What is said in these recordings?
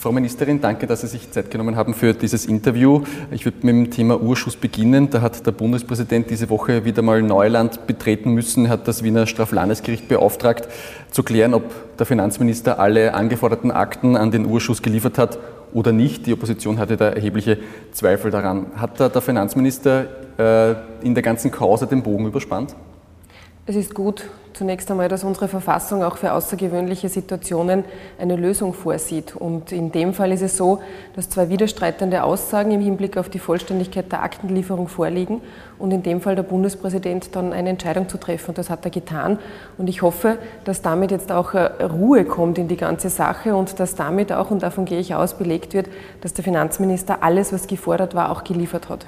Frau Ministerin, danke, dass Sie sich Zeit genommen haben für dieses Interview. Ich würde mit dem Thema Urschuss beginnen. Da hat der Bundespräsident diese Woche wieder mal Neuland betreten müssen. Er hat das Wiener Straflandesgericht beauftragt, zu klären, ob der Finanzminister alle angeforderten Akten an den Urschuss geliefert hat oder nicht. Die Opposition hatte da erhebliche Zweifel daran. Hat da der Finanzminister äh, in der ganzen Causa den Bogen überspannt? Es ist gut, zunächst einmal, dass unsere Verfassung auch für außergewöhnliche Situationen eine Lösung vorsieht. Und in dem Fall ist es so, dass zwei widerstreitende Aussagen im Hinblick auf die Vollständigkeit der Aktenlieferung vorliegen und in dem Fall der Bundespräsident dann eine Entscheidung zu treffen. Und das hat er getan. Und ich hoffe, dass damit jetzt auch äh, Ruhe kommt in die ganze Sache und dass damit auch, und davon gehe ich aus, belegt wird, dass der Finanzminister alles, was gefordert war, auch geliefert hat.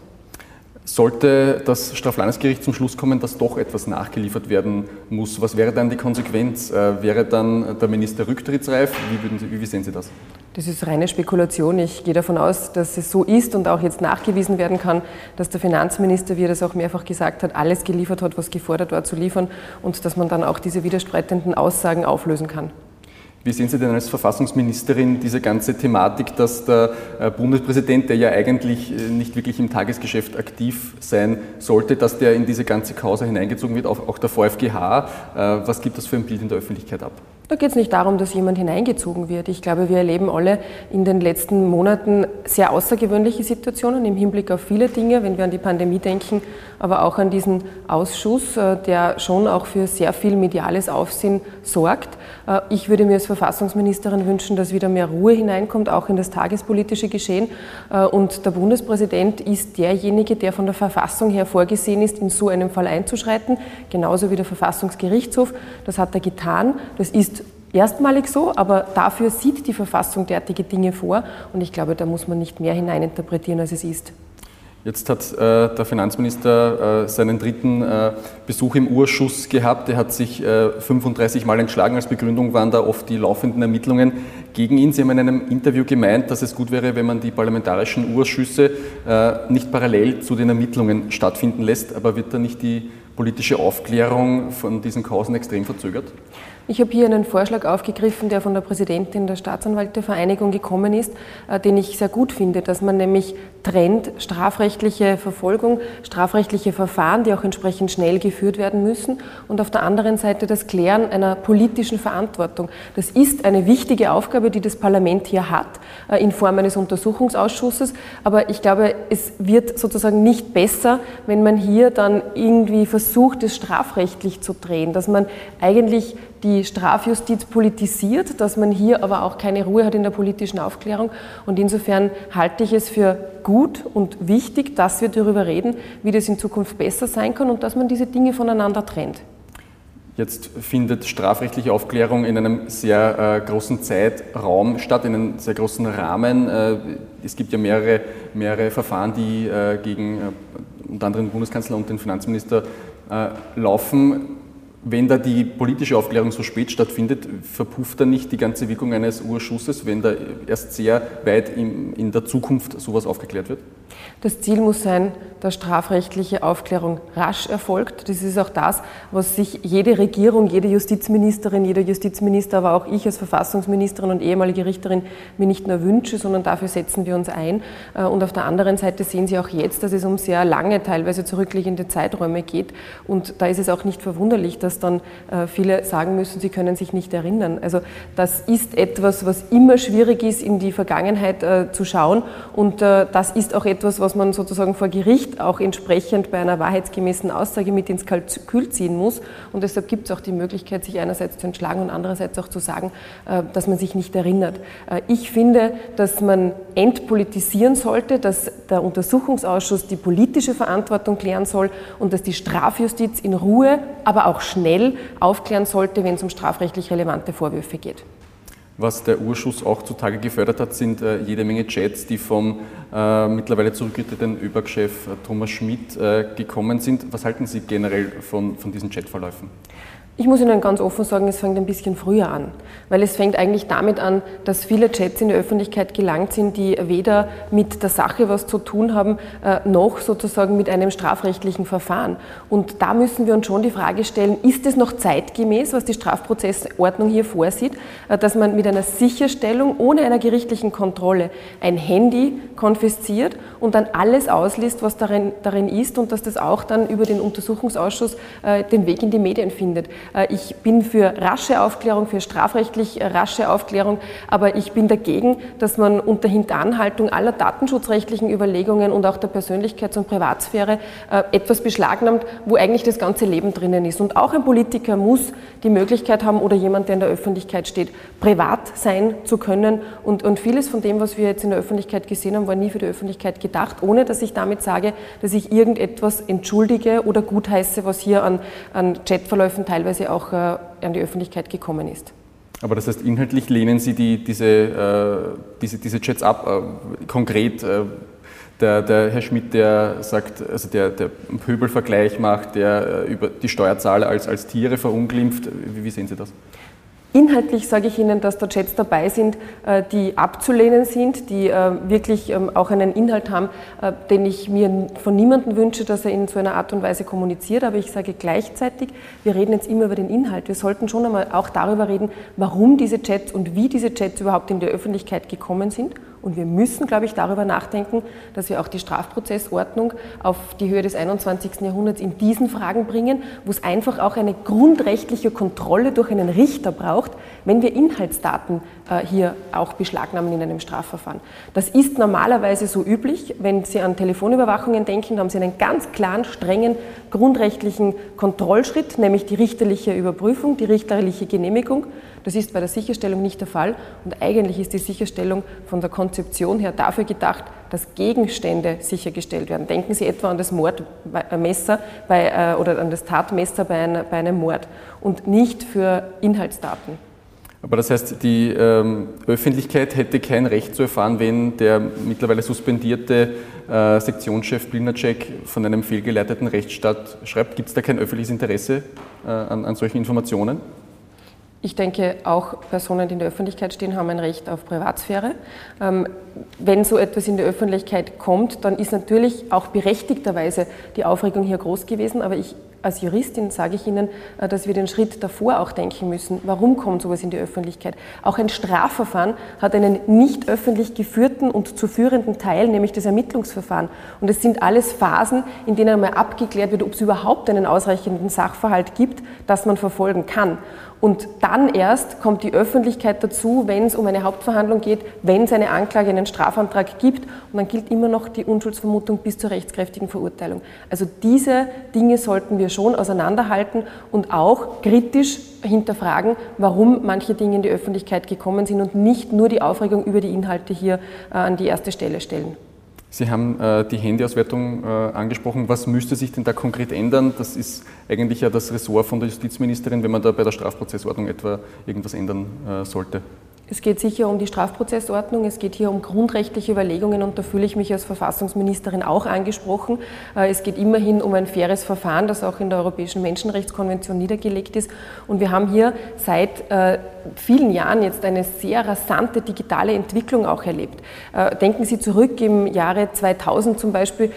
Sollte das Straflandesgericht zum Schluss kommen, dass doch etwas nachgeliefert werden muss, was wäre dann die Konsequenz? Äh, wäre dann der Minister rücktrittsreif? Wie, Sie, wie, sehen Sie das? Das ist reine Spekulation. Ich gehe davon aus, dass es so ist und auch jetzt nachgewiesen werden kann, dass der Finanzminister, wie er das auch mehrfach gesagt hat, alles geliefert hat, was gefordert war zu liefern und dass man dann auch diese widerstreitenden Aussagen auflösen kann. Wie sehen Sie denn als Verfassungsministerin diese ganze Thematik, dass der äh, Bundespräsident, der ja eigentlich äh, nicht wirklich im Tagesgeschäft aktiv sein sollte, dass der in diese ganze Causa hineingezogen wird, auch der VfGH? Äh, was gibt das für ein Bild in der Öffentlichkeit ab? Da geht es nicht darum, dass jemand hineingezogen wird. Ich glaube, wir erleben alle in den letzten Monaten sehr außergewöhnliche Situationen im Hinblick auf viele Dinge, wenn wir an die Pandemie denken, aber auch an diesen Ausschuss, äh, der schon auch für sehr viel mediales Aufsehen sorgt. Äh, ich würde mir als Verfassungsministerin wünschen, dass wieder mehr Ruhe hineinkommt, auch in das tagespolitische Geschehen. Äh, und der Bundespräsident ist derjenige, der von der Verfassung her vorgesehen ist, in so einem Fall einzuschreiten, genauso wie der Verfassungsgerichtshof. Das hat er getan. Das ist erstmalig so, aber dafür sieht die Verfassung derartige Dinge vor und ich glaube, da muss man nicht mehr hineininterpretieren, als es ist. Jetzt hat äh, der Finanzminister äh, seinen dritten äh, Besuch im Urschuss gehabt. Er hat sich 35 äh, Mal entschlagen. Als Begründung waren da oft die laufenden Ermittlungen gegen ihn. Sie haben in einem Interview gemeint, dass es gut wäre, wenn man die parlamentarischen Urschüsse äh, nicht parallel zu den Ermittlungen stattfinden lässt. Aber wird da nicht die politische Aufklärung von diesen Kausen extrem verzögert? Ich habe hier einen Vorschlag aufgegriffen, der von der Präsidentin der Staatsanwaltevereinigung gekommen ist, äh, den ich sehr gut finde, dass man nämlich trennt strafrechtliche Verfolgung, strafrechtliche Verfahren, die auch entsprechend schnell geführt werden müssen, und auf der anderen Seite das Klären einer politischen Verantwortung. Das ist eine wichtige Aufgabe, die das Parlament hier hat, äh, in Form eines Untersuchungsausschusses. Aber ich glaube, es wird sozusagen nicht besser, wenn man hier dann irgendwie versucht, es strafrechtlich zu drehen, dass man eigentlich die Strafjustiz politisiert, dass man hier aber auch keine Ruhe hat in der politischen Aufklärung. Und insofern halte ich es für gut und wichtig, dass wir darüber reden, wie das in Zukunft besser sein kann und dass man diese Dinge voneinander trennt. Jetzt findet strafrechtliche Aufklärung in einem sehr äh, großen Zeitraum statt, in einem sehr großen Rahmen. Äh, es gibt ja mehrere, mehrere Verfahren, die äh, gegen äh, unter anderem den Bundeskanzler und den Finanzminister äh, laufen. Wenn da die politische Aufklärung so spät stattfindet, verpufft dann nicht die ganze Wirkung eines Urschusses, wenn da erst sehr weit in, in der Zukunft sowas aufgeklärt wird? Das Ziel muss sein, dass strafrechtliche Aufklärung rasch erfolgt. Das ist auch das, was sich jede Regierung, jede Justizministerin, jeder Justizminister, aber auch ich als Verfassungsministerin und ehemalige Richterin mir nicht nur wünsche, sondern dafür setzen wir uns ein. Äh, und auf der anderen Seite sehen Sie auch jetzt, dass es um sehr lange, teilweise zurückliegende Zeiträume geht. Und da ist es auch nicht verwunderlich, dass dann äh, viele sagen müssen, sie können sich nicht erinnern. Also das ist etwas, was immer schwierig ist, in die Vergangenheit äh, zu schauen. Und das ist auch etwas, was man sozusagen vor Gericht auch entsprechend bei einer wahrheitsgemäßen Aussage mit ins Kalkül ziehen muss. Und deshalb gibt es auch die Möglichkeit, sich einerseits zu entschlagen und andererseits auch zu sagen, äh, dass man sich nicht erinnert. Äh, ich finde, dass man entpolitisieren sollte, dass der Untersuchungsausschuss die politische Verantwortung klären soll und dass die Strafjustiz in Ruhe, aber auch schnell aufklären sollte, wenn es um strafrechtlich relevante Vorwürfe geht. Was der Urschuss auch zutage gefördert hat, sind äh, jede Menge Chats, die vom äh, mittlerweile zurückgetretenen ÖBAG-Chef äh, Thomas Schmidt äh, gekommen sind. Was halten Sie generell von, von diesen Chatverläufen? Ich muss Ihnen ganz offen sagen, es fängt ein bisschen früher an, weil es fängt eigentlich damit an, dass viele Chats in die Öffentlichkeit gelangt sind, die weder mit der Sache was zu tun haben, äh, noch sozusagen mit einem strafrechtlichen Verfahren. Und da müssen wir uns schon die Frage stellen, ist es noch zeitgemäß, was die Strafprozessordnung hier vorsieht, äh, dass man mit einer Sicherstellung ohne einer gerichtlichen Kontrolle ein Handy konfisziert und dann alles ausliest, was darin, darin ist und dass das auch dann über den Untersuchungsausschuss äh, den Weg in die Medien findet. Äh, ich bin für rasche Aufklärung, für strafrechtlich rasche Aufklärung, aber ich bin dagegen, dass man unter Hinteranhaltung aller datenschutzrechtlichen Überlegungen und auch der Persönlichkeits- und Privatsphäre äh, etwas beschlagnahmt, wo eigentlich das ganze Leben drinnen ist. Und auch ein Politiker muss die Möglichkeit haben oder jemand, der in der Öffentlichkeit steht, privat sein zu können. Und, und vieles von dem, was wir jetzt in der Öffentlichkeit gesehen haben, war nie für die Öffentlichkeit gedacht, ohne dass ich damit sage, dass ich irgendetwas entschuldige oder gutheiße, was hier an, an Chatverläufen teilweise teilweise auch äh, an die Öffentlichkeit gekommen ist. Aber das heißt, inhaltlich lehnen Sie die, diese, äh, diese, diese Chats ab. Äh, konkret, der, der, Herr Schmidt, der sagt, also der, der einen Pöbelvergleich macht, der über die Steuerzahler als, als Tiere verunglimpft. Wie, wie sehen Sie das? Inhaltlich sage ich Ihnen, dass da Chats dabei sind, äh, die abzulehnen sind, die äh, wirklich ähm, auch einen Inhalt haben, äh, den ich mir von niemandem wünsche, dass er in so einer Art und Weise kommuniziert. Aber ich sage gleichzeitig, wir reden jetzt immer über den Inhalt. Wir sollten schon einmal auch darüber reden, warum diese Chats und wie diese Chats überhaupt in die Öffentlichkeit gekommen sind und wir müssen, glaube ich, darüber nachdenken, dass wir auch die Strafprozessordnung auf die Höhe des 21. Jahrhunderts in diesen Fragen bringen, wo es einfach auch eine grundrechtliche Kontrolle durch einen Richter braucht, wenn wir Inhaltsdaten äh, hier auch beschlagnahmen in einem Strafverfahren. Das ist normalerweise so üblich. Wenn Sie an Telefonüberwachungen denken, haben Sie einen ganz klaren, strengen grundrechtlichen Kontrollschritt, nämlich die richterliche Überprüfung, die richterliche Genehmigung. Das ist bei der Sicherstellung nicht der Fall und eigentlich ist die Sicherstellung von der Konzeption her dafür gedacht, dass Gegenstände sichergestellt werden. Denken Sie etwa an das Mordmesser bei, äh, oder an das Tatmesser bei, einer, bei einem Mord und nicht für Inhaltsdaten. Aber das heißt, die ähm, Öffentlichkeit hätte kein Recht zu erfahren, wenn der mittlerweile suspendierte äh, Sektionschef Blinacek von einem fehlgeleiteten Rechtsstaat schreibt. Gibt es da kein öffentliches Interesse äh, an, an solchen Informationen? Ich denke, auch Personen, die in der Öffentlichkeit stehen, haben ein Recht auf Privatsphäre. Ähm, wenn so etwas in die Öffentlichkeit kommt, dann ist natürlich auch berechtigterweise die Aufregung hier groß gewesen. Aber ich als Juristin sage ich Ihnen, äh, dass wir den Schritt davor auch denken müssen. Warum kommt sowas in die Öffentlichkeit? Auch ein Strafverfahren hat einen nicht öffentlich geführten und zu führenden Teil, nämlich das Ermittlungsverfahren. Und es sind alles Phasen, in denen einmal abgeklärt wird, ob es überhaupt einen ausreichenden Sachverhalt gibt, das man verfolgen kann. Und dann erst kommt die Öffentlichkeit dazu, wenn es um eine Hauptverhandlung geht, wenn es eine Anklage, einen Strafantrag gibt. Und dann gilt immer noch die Unschuldsvermutung bis zur rechtskräftigen Verurteilung. Also diese Dinge sollten wir schon auseinanderhalten und auch kritisch hinterfragen, warum manche Dinge in die Öffentlichkeit gekommen sind und nicht nur die Aufregung über die Inhalte hier äh, an die erste Stelle stellen. Sie haben äh, die Handyauswertung äh, angesprochen. Was müsste sich denn da konkret ändern? Das ist eigentlich ja das Ressort von der Justizministerin, wenn man da bei der Strafprozessordnung etwa irgendwas ändern äh, sollte. Es geht sicher um die Strafprozessordnung, es geht hier um grundrechtliche Überlegungen und da fühle ich mich als Verfassungsministerin auch angesprochen. Äh, es geht immerhin um ein faires Verfahren, das auch in der Europäischen Menschenrechtskonvention niedergelegt ist. Und wir haben hier seit äh, vielen Jahren jetzt eine sehr rasante digitale Entwicklung auch erlebt. Äh, denken Sie zurück, im Jahre 2000 zum Beispiel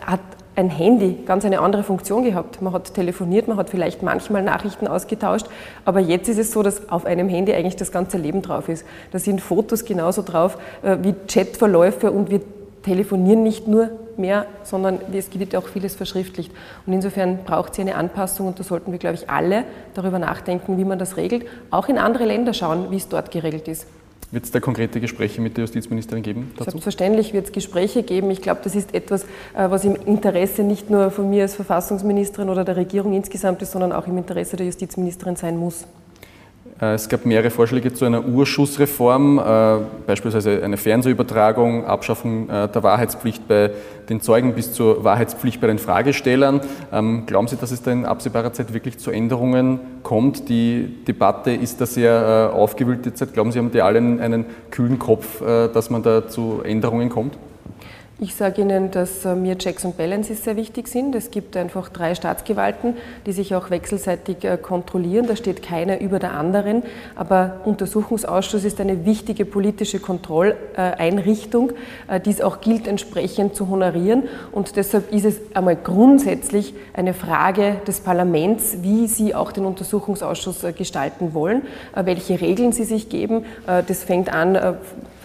hat ein Handy ganz eine andere Funktion gehabt. Man hat telefoniert, man hat vielleicht manchmal Nachrichten ausgetauscht, aber jetzt ist es so, dass auf einem Handy eigentlich das ganze Leben drauf ist. Da sind Fotos genauso drauf äh, wie Chatverläufe und wir telefonieren nicht nur mehr, sondern es gibt auch vieles verschriftlicht. Und insofern braucht es eine Anpassung und da sollten wir, glaube ich, alle darüber nachdenken, wie man das regelt. Auch in andere Länder schauen, wie es dort geregelt ist. Wird es da konkrete Gespräche mit der Justizministerin geben? Dazu? Selbstverständlich wird es Gespräche geben. Ich glaube, das ist etwas, äh, was im Interesse nicht nur von mir als Verfassungsministerin oder der Regierung insgesamt ist, sondern auch im Interesse der Justizministerin sein muss. Äh, es gab mehrere Vorschläge zu einer Urschussreform, äh, beispielsweise eine Fernsehübertragung, Abschaffung äh, der Wahrheitspflicht bei den Zeugen bis zur Wahrheitspflicht bei den Fragestellern. Ähm, glauben Sie, dass es da in absehbarer Zeit wirklich zu Änderungen kommt? Die Debatte ist da sehr aufgewühlt derzeit. Glauben Sie, haben die alle einen, kühlen Kopf, dass man da zu Änderungen kommt? Ich sage Ihnen, dass äh, mir Checks und Balances sehr wichtig sind. Es gibt einfach drei Staatsgewalten, die sich auch wechselseitig äh, kontrollieren. Da steht keiner über der anderen. Aber Untersuchungsausschuss ist eine wichtige politische Kontrolleinrichtung, äh, die es auch gilt, entsprechend zu honorieren. Und deshalb ist es einmal grundsätzlich eine Frage des Parlaments, wie Sie auch den Untersuchungsausschuss gestalten wollen, welche Regeln Sie sich geben. Das fängt an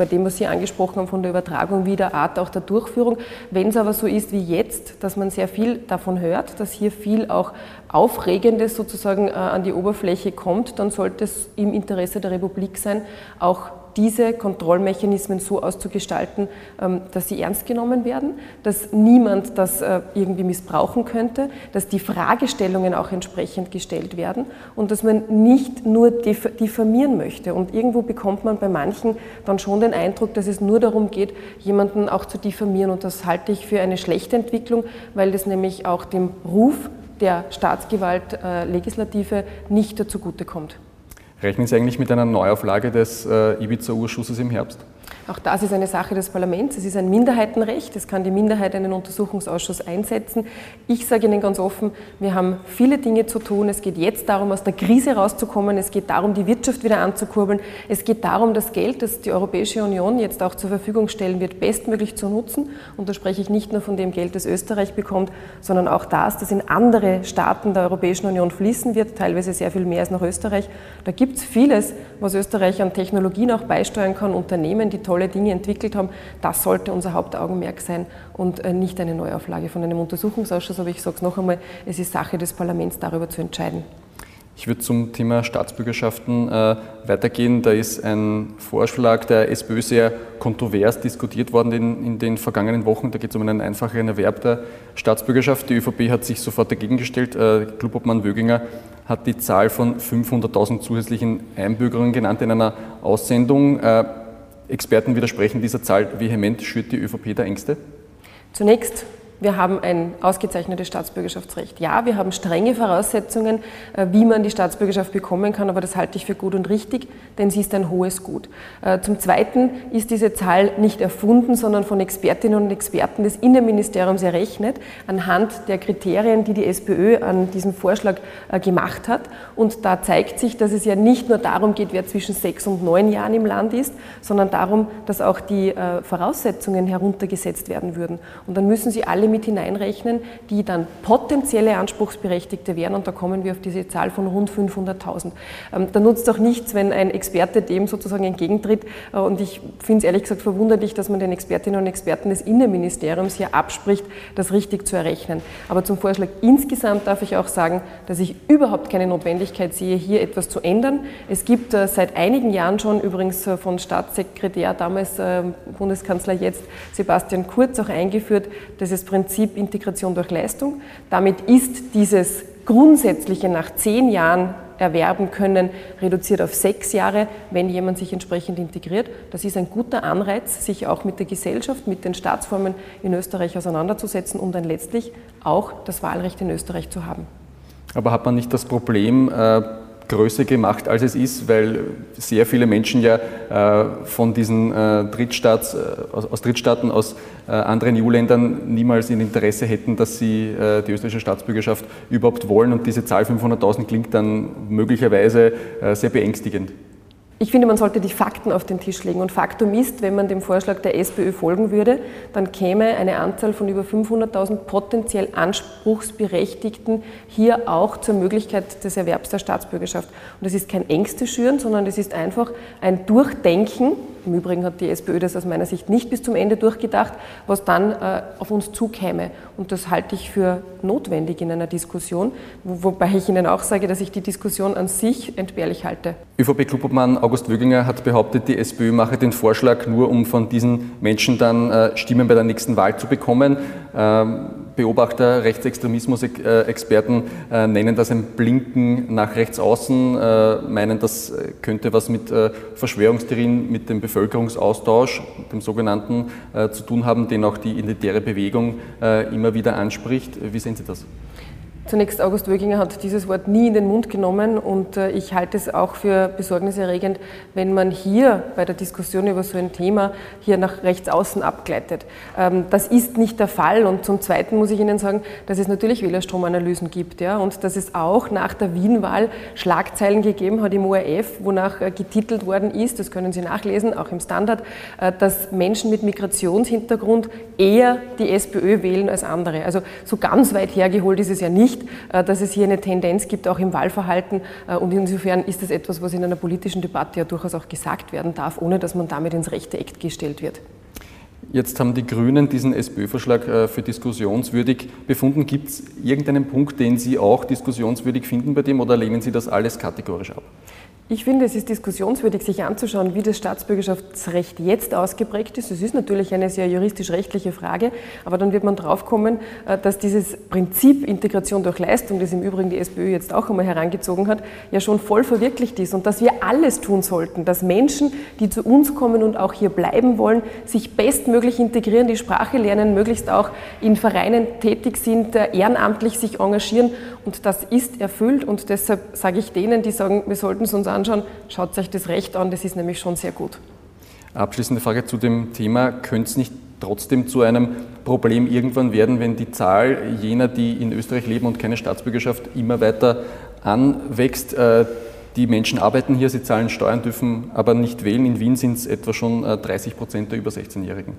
bei dem, was Sie angesprochen haben, von der Übertragung wie der Art auch der Durchführung. Wenn es aber so ist wie jetzt, dass man sehr viel davon hört, dass hier viel auch Aufregendes sozusagen äh, an die Oberfläche kommt, dann sollte es im Interesse der Republik sein, auch diese Kontrollmechanismen so auszugestalten, ähm, dass sie ernst genommen werden, dass niemand das äh, irgendwie missbrauchen könnte, dass die Fragestellungen auch entsprechend gestellt werden und dass man nicht nur diffamieren möchte. Und irgendwo bekommt man bei manchen dann schon den Eindruck, dass es nur darum geht, jemanden auch zu diffamieren. Und das halte ich für eine schlechte Entwicklung, weil das nämlich auch dem Ruf der Staatsgewalt äh, Legislative nicht zugutekommt. Rechnen Sie eigentlich mit einer Neuauflage des äh, Ibiza-Urschusses im Herbst? Auch das ist eine Sache des Parlaments. Es ist ein Minderheitenrecht. Es kann die Minderheit einen Untersuchungsausschuss einsetzen. Ich sage Ihnen ganz offen, wir haben viele Dinge zu tun. Es geht jetzt darum, aus der Krise rauszukommen. Es geht darum, die Wirtschaft wieder anzukurbeln. Es geht darum, das Geld, das die Europäische Union jetzt auch zur Verfügung stellen wird, bestmöglich zu nutzen. Und da spreche ich nicht nur von dem Geld, das Österreich bekommt, sondern auch das, das in andere Staaten der Europäischen Union fließen wird, teilweise sehr viel mehr als nach Österreich. Da gibt es vieles, was Österreich an Technologien auch beisteuern kann, Unternehmen, die tolle Dinge entwickelt haben. Das sollte unser Hauptaugenmerk sein und äh, nicht eine Neuauflage von einem Untersuchungsausschuss. Aber ich sage es noch einmal, es ist Sache des Parlaments, darüber zu entscheiden. Ich würde zum Thema Staatsbürgerschaften äh, weitergehen. Da ist ein Vorschlag der SPÖ sehr kontrovers diskutiert worden in, in den vergangenen Wochen. Da geht es um einen einfacheren Erwerb der Staatsbürgerschaft. Die ÖVP hat sich sofort dagegen gestellt. Äh, Klubobmann Wöginger hat die Zahl von 500.000 zusätzlichen Einbürgerungen genannt in einer Aussendung. Äh, Experten widersprechen dieser Zahl vehement. Schürt die ÖVP da Ängste? Zunächst wir haben ein ausgezeichnetes Staatsbürgerschaftsrecht. Ja, wir haben strenge Voraussetzungen, äh, wie man die Staatsbürgerschaft bekommen kann, aber das halte ich für gut und richtig, denn sie ist ein hohes Gut. Äh, zum Zweiten ist diese Zahl nicht erfunden, sondern von Expertinnen und Experten des Innenministeriums errechnet, anhand der Kriterien, die die SPÖ an diesem Vorschlag äh, gemacht hat. Und da zeigt sich, dass es ja nicht nur darum geht, wer zwischen sechs und neun Jahren im Land ist, sondern darum, dass auch die Voraussetzungen heruntergesetzt werden würden. Und dann müssen sie alle mit hineinrechnen, die dann potenzielle Anspruchsberechtigte wären. Und da kommen wir auf diese Zahl von rund 500.000. Ähm, da nutzt auch nichts, wenn ein Experte dem sozusagen entgegentritt. Äh, und ich finde es ehrlich gesagt verwunderlich, dass man den Expertinnen und Experten des Innenministeriums hier abspricht, das richtig zu errechnen. Aber zum Vorschlag insgesamt darf ich auch sagen, dass ich überhaupt keine Notwendigkeit sehe, hier etwas zu ändern. Es gibt äh, seit einigen Jahren schon, übrigens äh, von Staatssekretär damals Bundeskanzler jetzt Sebastian Kurz auch eingeführt, dass es Prinzip Prinzip Integration durch Leistung. Damit ist dieses grundsätzliche nach zehn Jahren erwerben können, reduziert auf sechs Jahre, wenn jemand sich entsprechend integriert. Das ist ein guter Anreiz, sich auch mit der Gesellschaft, mit den Staatsformen in Österreich auseinanderzusetzen, um dann letztlich auch das Wahlrecht in Österreich zu haben. Aber hat man nicht das Problem, äh, größer gemacht, als es ist, weil sehr viele Menschen ja äh, von diesen äh, Drittstaats, äh, aus, Drittstaaten, aus anderen EU-Ländern niemals ein Interesse hätten, dass sie die österreichische Staatsbürgerschaft überhaupt wollen. Und diese Zahl 500.000 klingt dann möglicherweise sehr beängstigend. Ich finde, man sollte die Fakten auf den Tisch legen. Und Faktum ist, wenn man dem Vorschlag der SPÖ folgen würde, dann käme eine Anzahl von über 500.000 potenziell Anspruchsberechtigten hier auch zur Möglichkeit des Erwerbs der Staatsbürgerschaft. Und das ist kein Ängste schüren, sondern es ist einfach ein Durchdenken. Im Übrigen hat die SPÖ das aus meiner Sicht nicht bis zum Ende durchgedacht, was dann äh, auf uns zukäme. Und das halte ich für notwendig in einer Diskussion, wobei ich Ihnen auch sage, dass ich die Diskussion an sich entbehrlich halte. ÖVP-Klubobmann August Wöginger hat behauptet, die SPÖ mache den Vorschlag nur, um von diesen Menschen dann äh, Stimmen bei der nächsten Wahl zu bekommen. Ähm, Beobachter, Rechtsextremismus-Experten äh, nennen das ein Blinken nach rechts außen, äh, meinen, das könnte was mit Verschwörungstheorien, mit dem Bevölkerungsaustausch, dem sogenannten, zu tun haben, den auch die identitäre Bewegung immer wieder anspricht. Wie sehen Sie das? Zunächst, August Wöginger hat dieses Wort nie in den Mund genommen und äh, ich halte es auch für besorgniserregend, wenn man hier bei der Diskussion über so ein Thema hier nach rechts außen abgleitet. Ähm, das ist nicht der Fall und zum Zweiten muss ich Ihnen sagen, dass es natürlich Wählerstromanalysen gibt ja, und dass es auch nach der Wien-Wahl Schlagzeilen gegeben hat im ORF, wonach äh, getitelt worden ist, das können Sie nachlesen, auch im Standard, äh, dass Menschen mit Migrationshintergrund eher die SPÖ wählen als andere. Also so ganz weit hergeholt ist es ja nicht nicht, äh, dass es hier eine Tendenz gibt, auch im Wahlverhalten. Äh, und insofern ist das etwas, was in einer politischen Debatte ja durchaus auch gesagt werden darf, ohne dass man damit ins rechte Eck gestellt wird. Jetzt haben die Grünen diesen SPÖ-Vorschlag äh, für diskussionswürdig befunden. Gibt es irgendeinen Punkt, den Sie auch diskussionswürdig finden bei dem oder lehnen Sie das alles kategorisch ab? Ich finde, es ist diskussionswürdig, sich anzuschauen, wie das Staatsbürgerschaftsrecht jetzt ausgeprägt ist. Es ist natürlich eine sehr juristisch-rechtliche Frage, aber dann wird man draufkommen, äh, dass dieses Prinzip Integration durch Leistung, das im Übrigen die SPÖ jetzt auch einmal herangezogen hat, ja schon voll verwirklicht ist und dass wir alles tun sollten, dass Menschen, die zu uns kommen und auch hier bleiben wollen, sich bestmöglich integrieren, die Sprache lernen, möglichst auch in Vereinen tätig sind, äh, ehrenamtlich sich engagieren und das ist erfüllt und deshalb sage ich denen, die sagen, wir sollten es uns anschauen, anschauen, schaut euch das Recht an, das ist nämlich schon sehr gut. Abschließende Frage zu dem Thema, könnte es nicht trotzdem zu einem Problem irgendwann werden, wenn die Zahl jener, die in Österreich leben und keine Staatsbürgerschaft, immer weiter anwächst? Äh, die Menschen arbeiten hier, sie zahlen Steuern, dürfen aber nicht wählen. In Wien sind es etwa schon 30 äh, Prozent der über 16-Jährigen.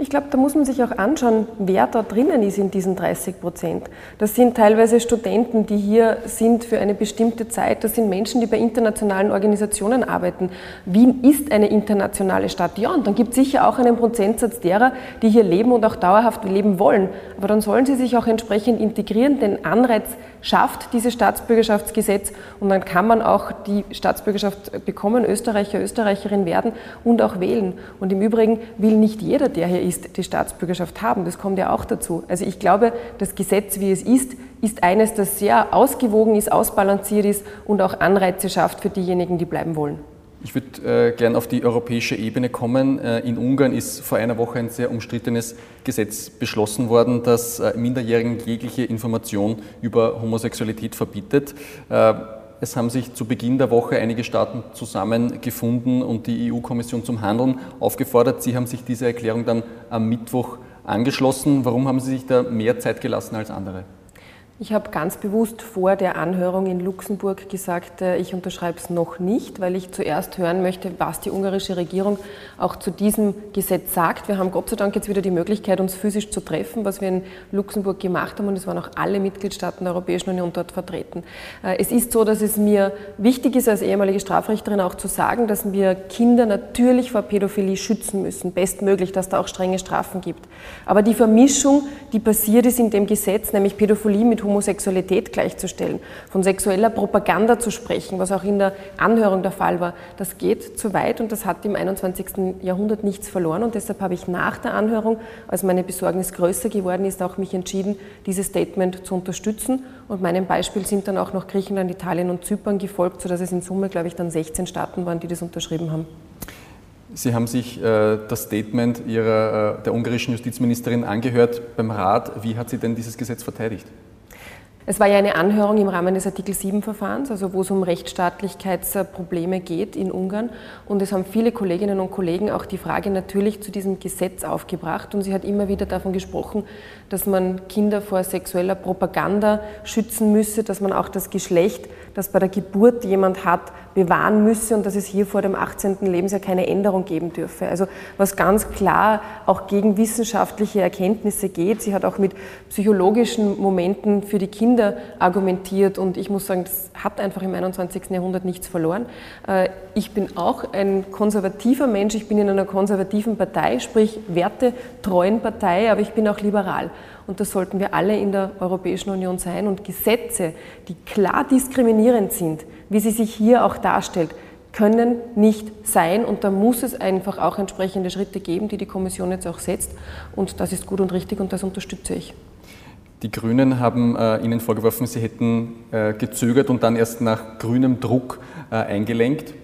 Ich glaube, da muss man sich auch anschauen, wer da drinnen ist in diesen 30 Prozent. Das sind teilweise Studenten, die hier sind für eine bestimmte Zeit. Das sind Menschen, die bei internationalen Organisationen arbeiten. Wien ist eine internationale Stadt. Ja, und dann gibt es sicher auch einen Prozentsatz derer, die hier leben und auch dauerhaft leben wollen. Aber dann sollen sie sich auch entsprechend integrieren. Den Anreiz schafft dieses Staatsbürgerschaftsgesetz und dann kann man auch die Staatsbürgerschaft bekommen, Österreicher, Österreicherin werden und auch wählen. Und im Übrigen will nicht jeder, der hier ist, ist, die Staatsbürgerschaft haben. Das kommt ja auch dazu. Also ich glaube, das Gesetz, wie es ist, ist eines, das sehr ausgewogen ist, ausbalanciert ist und auch Anreize schafft für diejenigen, die bleiben wollen. Ich würde äh, gern auf die europäische Ebene kommen. Äh, in Ungarn ist vor einer Woche ein sehr umstrittenes Gesetz beschlossen worden, das äh, Minderjährigen jegliche Information über Homosexualität verbietet. Äh, es haben sich zu Beginn der Woche einige Staaten zusammengefunden und die EU-Kommission zum Handeln aufgefordert. Sie haben sich dieser Erklärung dann am Mittwoch angeschlossen. Warum haben Sie sich da mehr Zeit gelassen als andere? Ich habe ganz bewusst vor der Anhörung in Luxemburg gesagt, äh, ich unterschreibe es noch nicht, weil ich zuerst hören möchte, was die ungarische Regierung auch zu diesem Gesetz sagt. Wir haben Gott sei Dank jetzt wieder die Möglichkeit, uns physisch zu treffen, was wir in Luxemburg gemacht haben und es waren auch alle Mitgliedstaaten der Europäischen Union dort vertreten. Äh, es ist so, dass es mir wichtig ist, als ehemalige Strafrichterin auch zu sagen, dass wir Kinder natürlich vor Pädophilie schützen müssen, bestmöglich, dass da auch strenge Strafen gibt. Aber die Vermischung, die passiert ist in dem Gesetz, nämlich Pädophilie mit Homosexualität gleichzustellen, von sexueller Propaganda zu sprechen, was auch in der Anhörung der Fall war, das geht zu weit und das hat im 21. Jahrhundert nichts verloren. Und deshalb habe ich nach der Anhörung, als meine Besorgnis größer geworden ist, auch mich entschieden, dieses Statement zu unterstützen. Und meinem Beispiel sind dann auch noch Griechenland, Italien und Zypern gefolgt, sodass es in Summe, glaube ich, dann 16 Staaten waren, die das unterschrieben haben. Sie haben sich äh, das Statement ihrer, äh, der ungarischen Justizministerin angehört beim Rat. Wie hat sie denn dieses Gesetz verteidigt? Es war ja eine Anhörung im Rahmen des Artikel 7-Verfahrens, also wo es um Rechtsstaatlichkeitsprobleme geht in Ungarn. Und es haben viele Kolleginnen und Kollegen auch die Frage natürlich zu diesem Gesetz aufgebracht. Und sie hat immer wieder davon gesprochen, dass man Kinder vor sexueller Propaganda schützen müsse, dass man auch das Geschlecht, das bei der Geburt jemand hat, bewahren müsse und dass es hier vor dem 18. Lebensjahr keine Änderung geben dürfe. Also was ganz klar auch gegen wissenschaftliche Erkenntnisse geht. Sie hat auch mit psychologischen Momenten für die Kinder argumentiert und ich muss sagen, das hat einfach im 21. Jahrhundert nichts verloren. Äh, ich bin auch ein konservativer Mensch, ich bin in einer konservativen Partei, sprich wertetreuen Partei, aber ich bin auch liberal. Und das sollten wir alle in der Europäischen Union sein. Und Gesetze, die klar diskriminierend sind, wie sie sich hier auch darstellt, können nicht sein und da muss es einfach auch entsprechende Schritte geben, die die Kommission jetzt auch setzt und das ist gut und richtig und das unterstütze ich. Die Grünen haben äh, Ihnen vorgeworfen, Sie hätten äh, gezögert und dann erst nach grünem Druck äh, eingelenkt.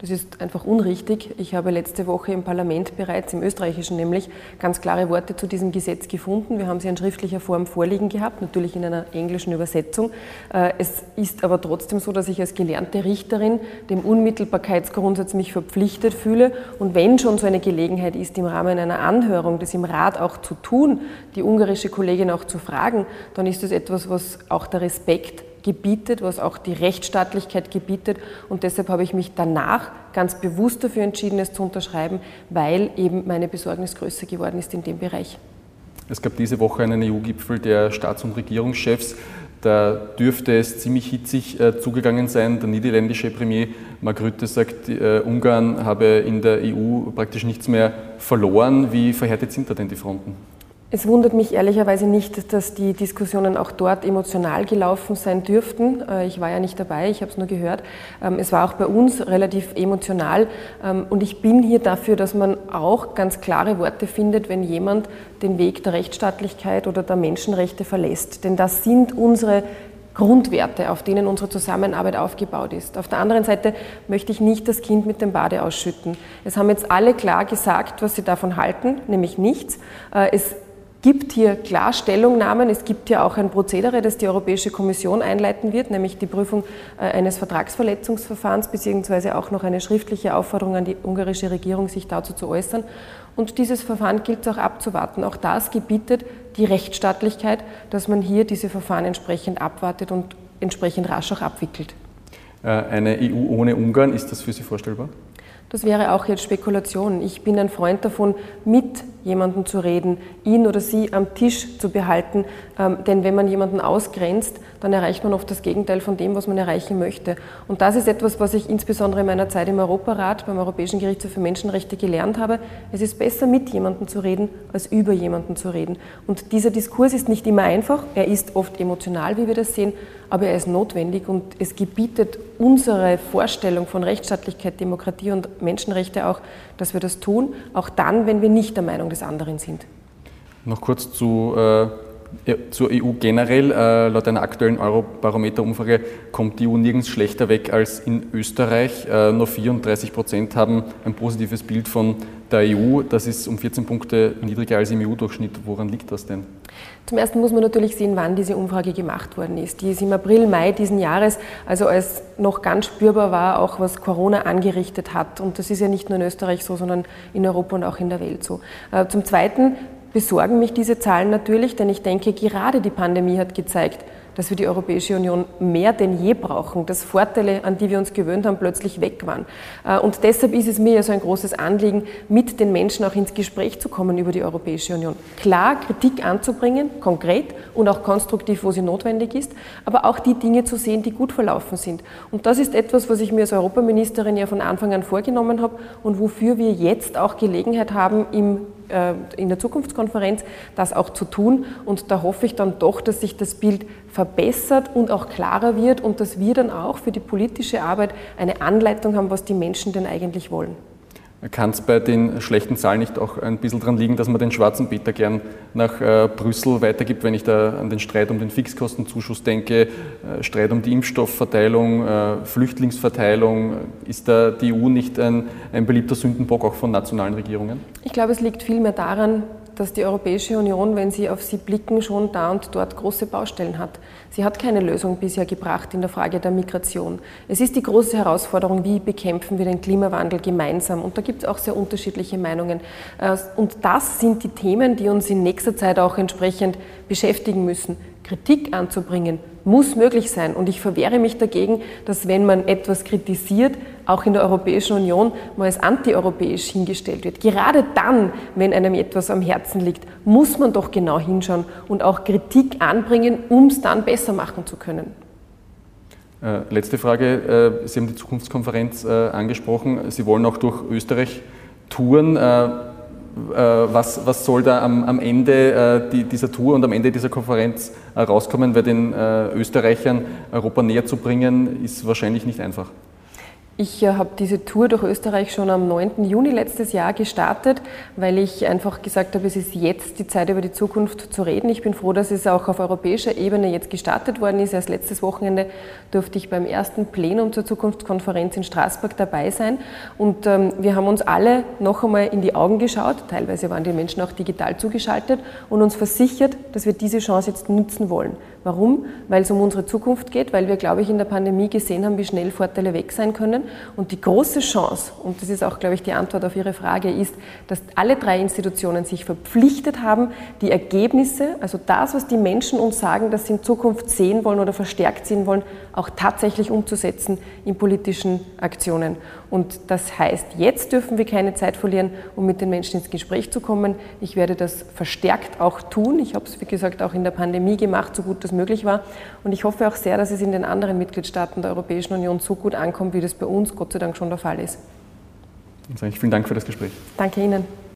Das ist einfach unrichtig. Ich habe letzte Woche im Parlament bereits, im österreichischen nämlich, ganz klare Worte zu diesem Gesetz gefunden. Wir haben sie in schriftlicher Form vorliegen gehabt, natürlich in einer englischen Übersetzung. Äh, es ist aber trotzdem so, dass ich als gelernte Richterin dem Unmittelbarkeitsgrundsatz mich verpflichtet fühle. Und wenn schon so eine Gelegenheit ist, im Rahmen einer Anhörung das im Rat auch zu tun, die ungarische Kollegin auch zu fragen, dann ist das etwas, was auch der Respekt gebietet, was auch die Rechtsstaatlichkeit gebietet. Und deshalb habe ich mich danach ganz bewusst dafür entschieden, es zu unterschreiben, weil eben meine Besorgnis größer geworden ist in dem Bereich. Es gab diese Woche einen EU-Gipfel der Staats- und Regierungschefs. Da dürfte es ziemlich hitzig äh, zugegangen sein. Der niederländische Premier Mark Rutte sagt, äh, Ungarn habe in der EU praktisch nichts mehr verloren. Wie verhärtet sind da denn die Fronten? Es wundert mich ehrlicherweise nicht, dass die Diskussionen auch dort emotional gelaufen sein dürften. Äh, ich war ja nicht dabei, ich habe es nur gehört. Ähm, es war auch bei uns relativ emotional. Ähm, und ich bin hier dafür, dass man auch ganz klare Worte findet, wenn jemand den Weg der Rechtsstaatlichkeit oder der Menschenrechte verlässt. Denn das sind unsere Grundwerte, auf denen unsere Zusammenarbeit aufgebaut ist. Auf der anderen Seite möchte ich nicht das Kind mit dem Bade ausschütten. Es haben jetzt alle klar gesagt, was sie davon halten, nämlich nichts. Äh, es gibt hier klar Stellungnahmen. Es gibt ja auch ein Prozedere, das die Europäische Kommission einleiten wird, nämlich die Prüfung äh, eines Vertragsverletzungsverfahrens beziehungsweise auch noch eine schriftliche Aufforderung an die ungarische Regierung, sich dazu zu äußern. Und dieses Verfahren gilt es auch abzuwarten. Auch das gebietet die Rechtsstaatlichkeit, dass man hier diese Verfahren entsprechend abwartet und entsprechend rasch auch abwickelt. Äh, eine EU ohne Ungarn, ist das für Sie vorstellbar? Das wäre auch jetzt Spekulation. Ich bin ein Freund davon, mit jemandem zu reden, ihn oder sie am Tisch zu behalten. Ähm, denn wenn man jemanden ausgrenzt, dann erreicht man oft das Gegenteil von dem, was man erreichen möchte. Und das ist etwas, was ich insbesondere in meiner Zeit im Europarat, beim Europäischen Gerichtshof für Menschenrechte gelernt habe. Es ist besser, mit jemandem zu reden, als über jemanden zu reden. Und dieser Diskurs ist nicht immer einfach, er ist oft emotional, wie wir das sehen, aber er ist notwendig und es gebietet unsere Vorstellung von Rechtsstaatlichkeit, Demokratie und Menschenrechte auch, dass wir das tun, auch dann, wenn wir nicht der Meinung des anderen sind. Noch kurz zu, äh, zur EU generell. Äh, laut einer aktuellen Eurobarometer-Umfrage kommt die EU nirgends schlechter weg als in Österreich. Äh, nur 34 Prozent haben ein positives Bild von der EU. Das ist um 14 Punkte niedriger als im EU-Durchschnitt. Woran liegt das denn? Zum Ersten muss man natürlich sehen, wann diese Umfrage gemacht worden ist. Die ist im April, Mai diesen Jahres, also als noch ganz spürbar war, auch was Corona angerichtet hat. Und das ist ja nicht nur in Österreich so, sondern in Europa und auch in der Welt so. Äh, zum Zweiten besorgen mich diese Zahlen natürlich, denn ich denke, gerade die Pandemie hat gezeigt, dass wir die Europäische Union mehr denn je brauchen, dass Vorteile, an die wir uns gewöhnt haben, plötzlich weg waren. Äh, und deshalb ist es mir ja so ein großes Anliegen, mit den Menschen auch ins Gespräch zu kommen über die Europäische Union. Klar, Kritik anzubringen, konkret und auch konstruktiv, wo sie notwendig ist, aber auch die Dinge zu sehen, die gut verlaufen sind. Und das ist etwas, was ich mir als Europaministerin ja von Anfang an vorgenommen habe und wofür wir jetzt auch Gelegenheit haben, im in der Zukunftskonferenz das auch zu tun. Und da hoffe ich dann doch, dass sich das Bild verbessert und auch klarer wird und dass wir dann auch für die politische Arbeit eine Anleitung haben, was die Menschen denn eigentlich wollen. Kann es bei den schlechten Zahlen nicht auch ein bisschen daran liegen, dass man den schwarzen Peter gern nach äh, Brüssel weitergibt, wenn ich da an den Streit um den Fixkostenzuschuss denke, äh, Streit um die Impfstoffverteilung, äh, Flüchtlingsverteilung? Ist da die EU nicht ein, ein beliebter Sündenbock auch von nationalen Regierungen? Ich glaube, es liegt vielmehr daran, dass die Europäische Union, wenn Sie auf sie blicken, schon da und dort große Baustellen hat. Sie hat keine Lösung bisher gebracht in der Frage der Migration. Es ist die große Herausforderung, wie bekämpfen wir den Klimawandel gemeinsam. Und da gibt es auch sehr unterschiedliche Meinungen. Äh, und das sind die Themen, die uns in nächster Zeit auch entsprechend beschäftigen müssen. Kritik anzubringen, muss möglich sein. Und ich verwehre mich dagegen, dass wenn man etwas kritisiert, auch in der Europäischen Union mal als antieuropäisch hingestellt wird. Gerade dann, wenn einem etwas am Herzen liegt, muss man doch genau hinschauen und auch Kritik anbringen, um es dann besser machen zu können. Äh, letzte Frage. Äh, Sie haben die Zukunftskonferenz äh, angesprochen. Sie wollen auch durch Österreich touren. Äh, was, was soll da am, am Ende äh, die, dieser Tour und am Ende dieser Konferenz äh, rauskommen, weil den Österreichern Europa näher zu bringen, ist wahrscheinlich nicht einfach. Ich äh, habe diese Tour durch Österreich schon am 9. Juni letztes Jahr gestartet, weil ich einfach gesagt habe, es ist jetzt die Zeit, über die Zukunft zu reden. Ich bin froh, dass es auch auf europäischer Ebene jetzt gestartet worden ist. Erst letztes Wochenende durfte ich beim ersten Plenum zur Zukunftskonferenz in Straßburg dabei sein. Und ähm, wir haben uns alle noch einmal in die Augen geschaut. Teilweise waren die Menschen auch digital zugeschaltet und uns versichert, dass wir diese Chance jetzt nutzen wollen. Warum? Weil es um unsere Zukunft geht, weil wir, glaube ich, in der Pandemie gesehen haben, wie schnell Vorteile weg sein können und die große Chance, und das ist auch, glaube ich, die Antwort auf Ihre Frage, ist, dass alle drei Institutionen sich verpflichtet haben, die Ergebnisse, also das, was die Menschen uns sagen, dass sie in Zukunft sehen wollen oder verstärkt sehen wollen, auch tatsächlich umzusetzen in politischen Aktionen. Und das heißt, jetzt dürfen wir keine Zeit verlieren, um mit den Menschen ins Gespräch zu kommen. Ich werde das verstärkt auch tun. Ich habe es, wie gesagt, auch in der Pandemie gemacht, so gut das möglich war. Und ich hoffe auch sehr, dass es in den anderen Mitgliedstaaten der Europäischen Union so gut ankommt, wie das bei uns Gott sei Dank schon der Fall ist. Vielen Dank für das Gespräch. Danke Ihnen.